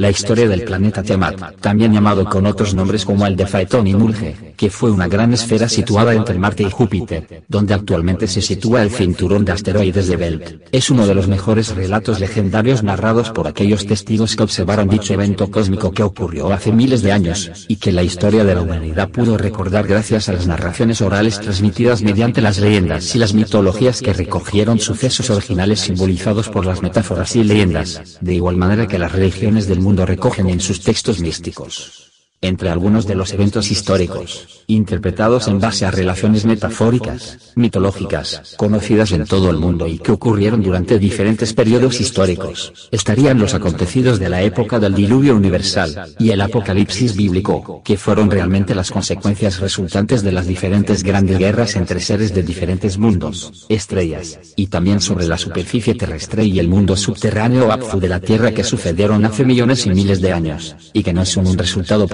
La historia del planeta Tiamat, también llamado con otros nombres como el de Phaeton y Mulge, que fue una gran esfera situada entre Marte y Júpiter, donde actualmente se sitúa el cinturón de asteroides de Belt, es uno de los mejores relatos legendarios narrados por aquellos testigos que observaron dicho evento cósmico que ocurrió hace miles de años, y que la historia de la humanidad pudo recordar gracias a las narraciones orales transmitidas mediante las leyendas y las mitologías que recogieron sucesos originales simbolizados por las metáforas y leyendas, de igual manera que las religiones del mundo mundo recogen en sus textos místicos entre algunos de los eventos históricos, interpretados en base a relaciones metafóricas, mitológicas, conocidas en todo el mundo y que ocurrieron durante diferentes periodos históricos, estarían los acontecidos de la época del diluvio universal, y el apocalipsis bíblico, que fueron realmente las consecuencias resultantes de las diferentes grandes guerras entre seres de diferentes mundos, estrellas, y también sobre la superficie terrestre y el mundo subterráneo Apfu de la Tierra que sucedieron hace millones y miles de años, y que no son un resultado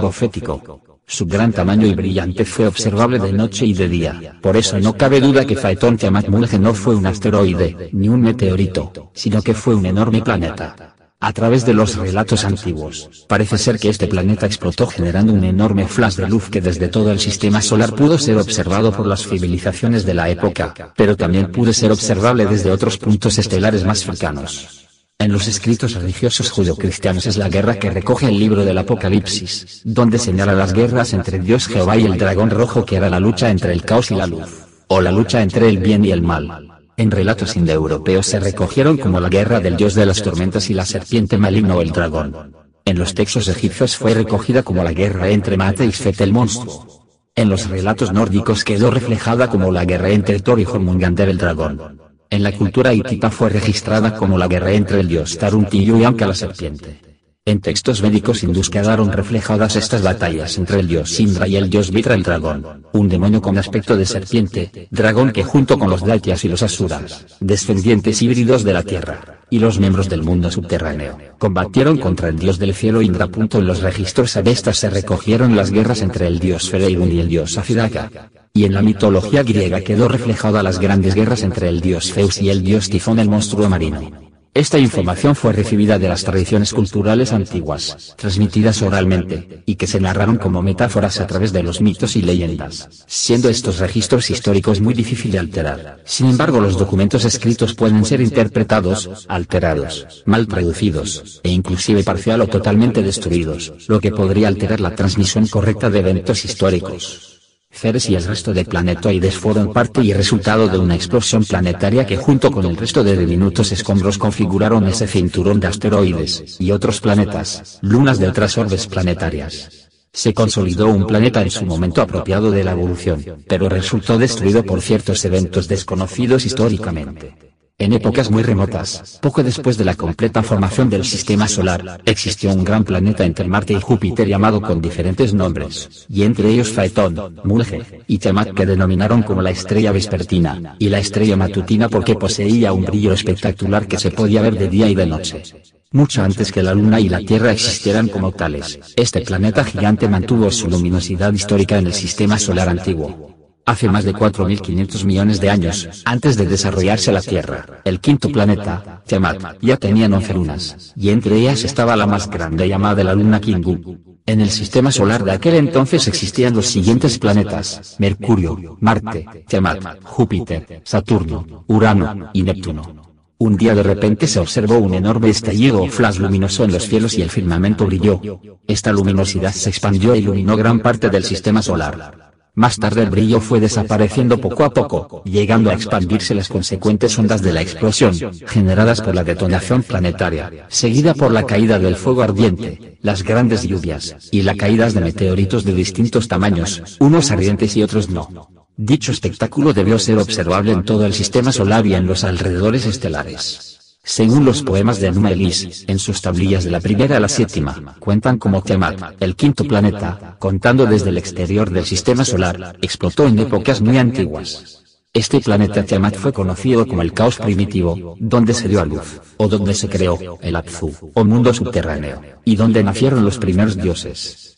su gran tamaño y brillante fue observable de noche y de día, por eso no cabe duda que Phaeton Tiamat Mulge no fue un asteroide, ni un meteorito, sino que fue un enorme planeta. A través de los relatos antiguos, parece ser que este planeta explotó generando un enorme flash de luz que desde todo el sistema solar pudo ser observado por las civilizaciones de la época, pero también pudo ser observable desde otros puntos estelares más cercanos. En los escritos religiosos judeocristianos es la guerra que recoge el libro del Apocalipsis, donde señala las guerras entre Dios Jehová y el dragón rojo que era la lucha entre el caos y la luz, o la lucha entre el bien y el mal. En relatos indoeuropeos se recogieron como la guerra del dios de las tormentas y la serpiente maligna o el dragón. En los textos egipcios fue recogida como la guerra entre Mate y Sfet el monstruo. En los relatos nórdicos quedó reflejada como la guerra entre Thor y Jormungander el dragón. En la cultura hitita fue registrada como la guerra entre el dios Taruntillo y Anka la serpiente. En textos médicos hindús quedaron reflejadas estas batallas entre el dios Indra y el dios Vitra el dragón, un demonio con aspecto de serpiente, dragón que junto con los Daityas y los Asuras, descendientes híbridos de la tierra, y los miembros del mundo subterráneo, combatieron contra el dios del cielo Indra. En los registros avestas se recogieron las guerras entre el dios Fereirun y el dios Afidaka, y en la mitología griega quedó reflejada las grandes guerras entre el dios Zeus y el dios Tifón el monstruo marino. Esta información fue recibida de las tradiciones culturales antiguas, transmitidas oralmente, y que se narraron como metáforas a través de los mitos y leyendas, siendo estos registros históricos muy difíciles de alterar. Sin embargo los documentos escritos pueden ser interpretados, alterados, mal traducidos, e inclusive parcial o totalmente destruidos, lo que podría alterar la transmisión correcta de eventos históricos. Ceres y el resto de planetoides fueron parte y resultado de una explosión planetaria que junto con el resto de diminutos escombros configuraron ese cinturón de asteroides, y otros planetas, lunas de otras orbes planetarias. Se consolidó un planeta en su momento apropiado de la evolución, pero resultó destruido por ciertos eventos desconocidos históricamente. En épocas muy remotas, poco después de la completa formación del sistema solar, existió un gran planeta entre Marte y Júpiter llamado con diferentes nombres, y entre ellos Phaeton, Mulge, y Tiamat que denominaron como la estrella vespertina, y la estrella matutina porque poseía un brillo espectacular que se podía ver de día y de noche. Mucho antes que la Luna y la Tierra existieran como tales, este planeta gigante mantuvo su luminosidad histórica en el sistema solar antiguo. Hace más de 4.500 millones de años, antes de desarrollarse la Tierra, el quinto planeta, Tiamat, ya tenía 11 lunas, y entre ellas estaba la más grande llamada la luna Kingu. En el sistema solar de aquel entonces existían los siguientes planetas, Mercurio, Marte, Tiamat, Júpiter, Saturno, Urano, y Neptuno. Un día de repente se observó un enorme estallido o flash luminoso en los cielos y el firmamento brilló. Esta luminosidad se expandió e iluminó gran parte del sistema solar. Más tarde el brillo fue desapareciendo poco a poco, llegando a expandirse las consecuentes ondas de la explosión, generadas por la detonación planetaria, seguida por la caída del fuego ardiente, las grandes lluvias, y la caída de meteoritos de distintos tamaños, unos ardientes y otros no. Dicho espectáculo debió ser observable en todo el sistema solar y en los alrededores estelares. Según los poemas de Enuma Elis, en sus tablillas de la primera a la séptima, cuentan como Tiamat, el quinto planeta, contando desde el exterior del sistema solar, explotó en épocas muy antiguas. Este planeta Tiamat fue conocido como el caos primitivo, donde se dio a luz, o donde se creó, el Apsu, o mundo subterráneo, y donde nacieron los primeros dioses.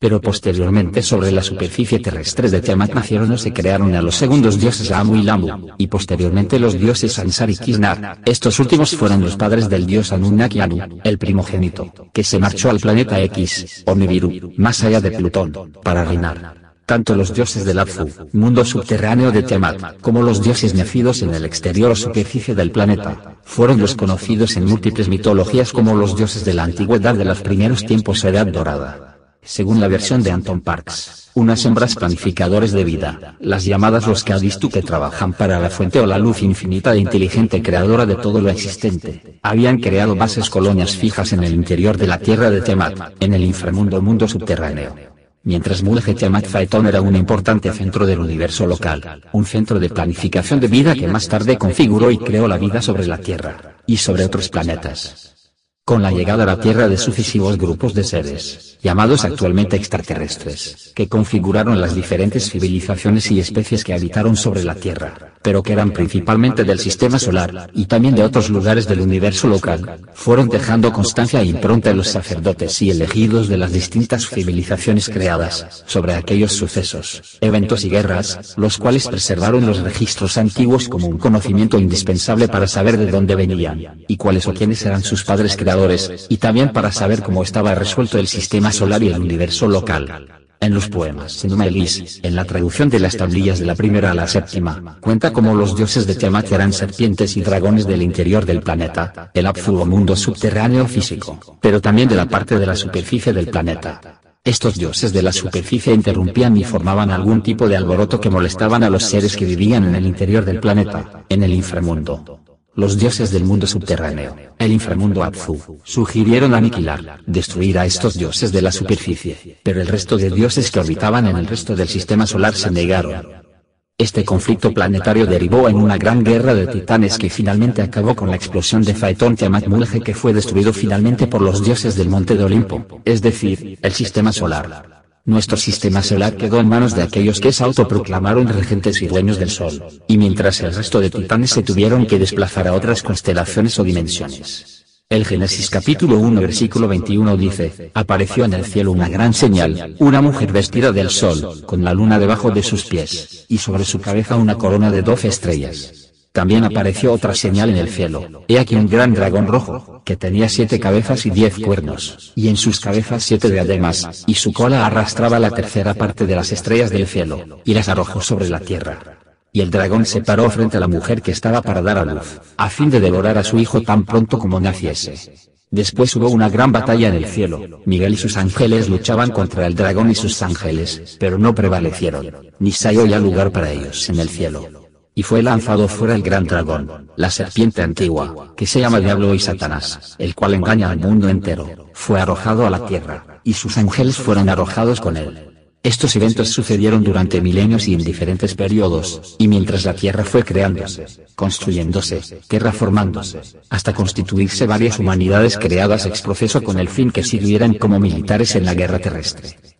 Pero posteriormente sobre la superficie terrestre de Tiamat nacieron o se crearon a los segundos dioses Amu y Lamu, y posteriormente los dioses Ansar y Kisnar. Estos últimos fueron los padres del dios Anunnaki Anu, el primogénito, que se marchó al planeta X, o Nibiru, más allá de Plutón, para reinar. Tanto los dioses del Abzu, mundo subterráneo de Tiamat, como los dioses nacidos en el exterior o superficie del planeta, fueron los conocidos en múltiples mitologías como los dioses de la antigüedad de los primeros tiempos Edad Dorada. Según la versión de Anton Parks, unas hembras planificadores de vida, las llamadas los Kadistu que trabajan para la fuente o la luz infinita e inteligente creadora de todo lo existente, habían creado bases colonias fijas en el interior de la tierra de Tiamat, en el inframundo mundo subterráneo. Mientras Mulje Tiamat Phaeton era un importante centro del universo local, un centro de planificación de vida que más tarde configuró y creó la vida sobre la Tierra, y sobre otros planetas. Con la llegada a la Tierra de sucesivos grupos de seres, llamados actualmente extraterrestres, que configuraron las diferentes civilizaciones y especies que habitaron sobre la Tierra, pero que eran principalmente del sistema solar, y también de otros lugares del universo local, fueron dejando constancia e impronta los sacerdotes y elegidos de las distintas civilizaciones creadas, sobre aquellos sucesos, eventos y guerras, los cuales preservaron los registros antiguos como un conocimiento indispensable para saber de dónde venían, y cuáles o quiénes eran sus padres y también para saber cómo estaba resuelto el sistema solar y el universo local. En los poemas en Elis, en la traducción de las tablillas de la primera a la séptima, cuenta cómo los dioses de Tiamat eran serpientes y dragones del interior del planeta, el Apsu o mundo subterráneo físico, pero también de la parte de la superficie del planeta. Estos dioses de la superficie interrumpían y formaban algún tipo de alboroto que molestaban a los seres que vivían en el interior del planeta, en el inframundo los dioses del mundo subterráneo, el inframundo Abzu, sugirieron aniquilar, destruir a estos dioses de la superficie, pero el resto de dioses que orbitaban en el resto del sistema solar se negaron. Este conflicto planetario derivó en una gran guerra de titanes que finalmente acabó con la explosión de Phaeton Tiamat Mulge que fue destruido finalmente por los dioses del monte de Olimpo, es decir, el sistema solar. Nuestro sistema solar quedó en manos de aquellos que se autoproclamaron regentes y dueños del Sol, y mientras el resto de titanes se tuvieron que desplazar a otras constelaciones o dimensiones. El Génesis capítulo 1 versículo 21 dice, apareció en el cielo una gran señal, una mujer vestida del sol, con la luna debajo de sus pies, y sobre su cabeza una corona de doce estrellas. También apareció otra señal en el cielo, he aquí un gran dragón rojo, que tenía siete cabezas y diez cuernos, y en sus cabezas siete diademas, y su cola arrastraba la tercera parte de las estrellas del cielo, y las arrojó sobre la tierra. Y el dragón se paró frente a la mujer que estaba para dar a luz, a fin de devorar a su hijo tan pronto como naciese. Después hubo una gran batalla en el cielo, Miguel y sus ángeles luchaban contra el dragón y sus ángeles, pero no prevalecieron, ni se halló ya lugar para ellos. en el cielo y fue lanzado fuera el gran dragón, la serpiente antigua, que se llama Diablo y Satanás, el cual engaña al mundo entero, fue arrojado a la tierra, y sus ángeles fueron arrojados con él. Estos eventos sucedieron durante milenios y en diferentes periodos, y mientras la Tierra fue creándose, construyéndose, tierra formándose, hasta constituirse varias humanidades creadas ex proceso con el fin que sirvieran como militares en la guerra terrestre.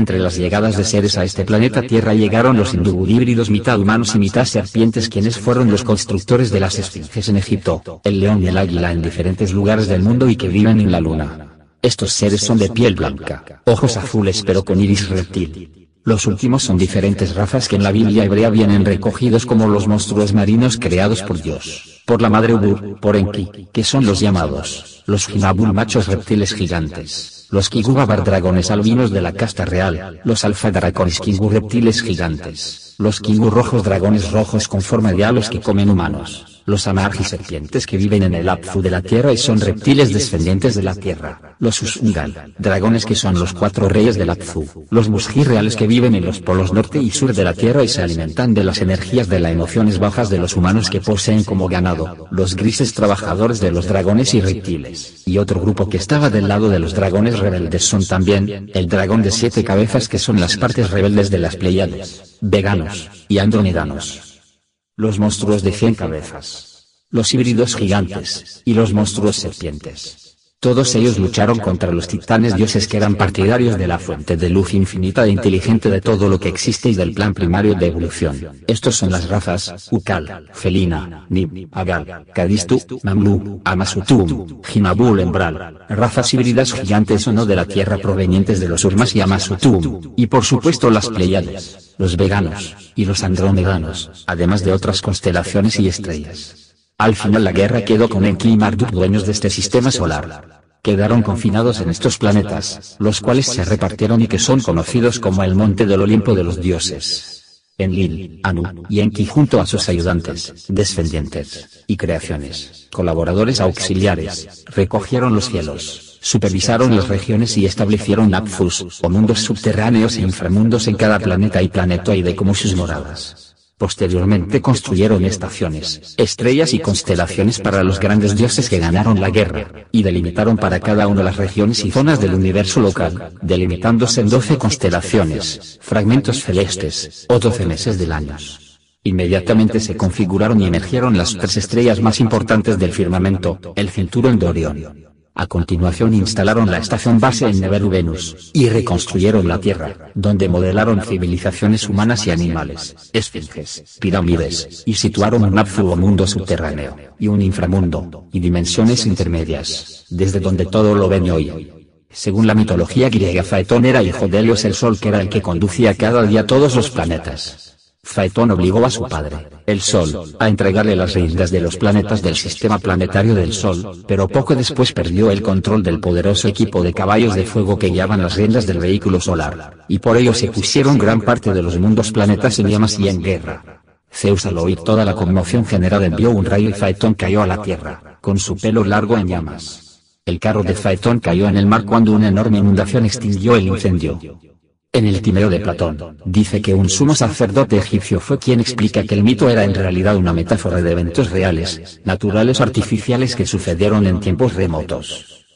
Entre las llegadas de seres a este planeta Tierra llegaron los híbridos mitad humanos y mitad serpientes quienes fueron los constructores de las esfinges en Egipto, el león y el águila en diferentes lugares del mundo y que viven en la luna. Estos seres son de piel blanca, ojos azules pero con iris reptil. Los últimos son diferentes razas que en la Biblia hebrea vienen recogidos como los monstruos marinos creados por Dios, por la madre Ubur, por Enki, que son los llamados, los Hinabul machos reptiles gigantes los Kigubabar dragones albinos de la casta real, los alfa dracones Kingu reptiles gigantes, los Kingu rojos dragones rojos con forma de halos que comen humanos, los amargi serpientes que viven en el Apfu de la tierra y son reptiles descendientes de la tierra, los Usungal, dragones que son los cuatro reyes del Apfu, los Musgi reales que viven en los polos norte y sur de la tierra y se alimentan de las energías de las emociones bajas de los humanos que poseen como ganado, los grises trabajadores de los dragones y reptiles, y otro grupo que estaba del lado de los dragones rebeldes son también, el dragón de siete cabezas que son las partes rebeldes de las Pleiades, veganos, y andromedanos los monstruos de cien cabezas, los híbridos gigantes, y los monstruos serpientes. Todos ellos lucharon contra los titanes dioses que eran partidarios de la fuente de luz infinita e inteligente de todo lo que existe y del plan primario de evolución. Estos son las razas, Ukal, Felina, Nib, Agal, Kadistu, Mamlu, Amasutum, Jimabul Embral, razas híbridas gigantes o no de la Tierra provenientes de los Urmas y Amasutum, y por supuesto las Pleiades, los veganos, y los andromedanos, además de otras constelaciones y estrellas. Al final la guerra quedó con Enki y Marduk dueños de este sistema solar. Quedaron confinados en estos planetas, los cuales se repartieron y que son conocidos como el Monte del Olimpo de los Dioses. Enlil, Anu, y Enki junto a sus ayudantes, descendientes, y creaciones, colaboradores auxiliares, recogieron los cielos, supervisaron las regiones y establecieron Apfus, o mundos subterráneos e inframundos en cada planeta y planetoide como sus moradas. Posteriormente construyeron estaciones, estrellas y constelaciones para los grandes dioses que ganaron la guerra, y delimitaron para cada una las regiones y zonas del universo local, delimitándose en doce constelaciones, fragmentos celestes, o doce meses del año. Inmediatamente se configuraron y emergieron las tres estrellas más importantes del firmamento, el cinturón de Orión, a continuación instalaron la estación base en Neveru Venus, y reconstruyeron la Tierra, donde modelaron civilizaciones humanas y animales, esfinges, pirámides, y situaron un absurdo mundo subterráneo, y un inframundo, y dimensiones intermedias, desde donde todo lo ven hoy. Según la mitología griega Faetón era hijo de Helios el Sol que era el que conducía cada día todos los planetas. Faetón obligó a su padre, el Sol, a entregarle las riendas de los planetas del sistema planetario del Sol, pero poco después perdió el control del poderoso equipo de caballos de fuego que guiaban las riendas del vehículo solar, y por ello se pusieron gran parte de los mundos planetas en llamas y en guerra. Zeus al oír toda la conmoción generada envió un rayo y Faetón cayó a la tierra, con su pelo largo en llamas. El carro de Faetón cayó en el mar cuando una enorme inundación extinguió el incendio. En el Timeo de Platón, dice que un sumo sacerdote egipcio fue quien explica que el mito era en realidad una metáfora de eventos reales, naturales artificiales que sucedieron en tiempos remotos.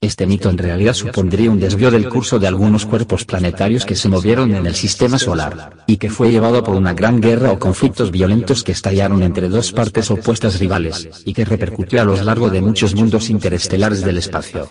Este mito en realidad supondría un desvío del curso de algunos cuerpos planetarios que se movieron en el sistema solar, y que fue llevado por una gran guerra o conflictos violentos que estallaron entre dos partes opuestas rivales, y que repercutió a lo largo de muchos mundos interestelares del espacio.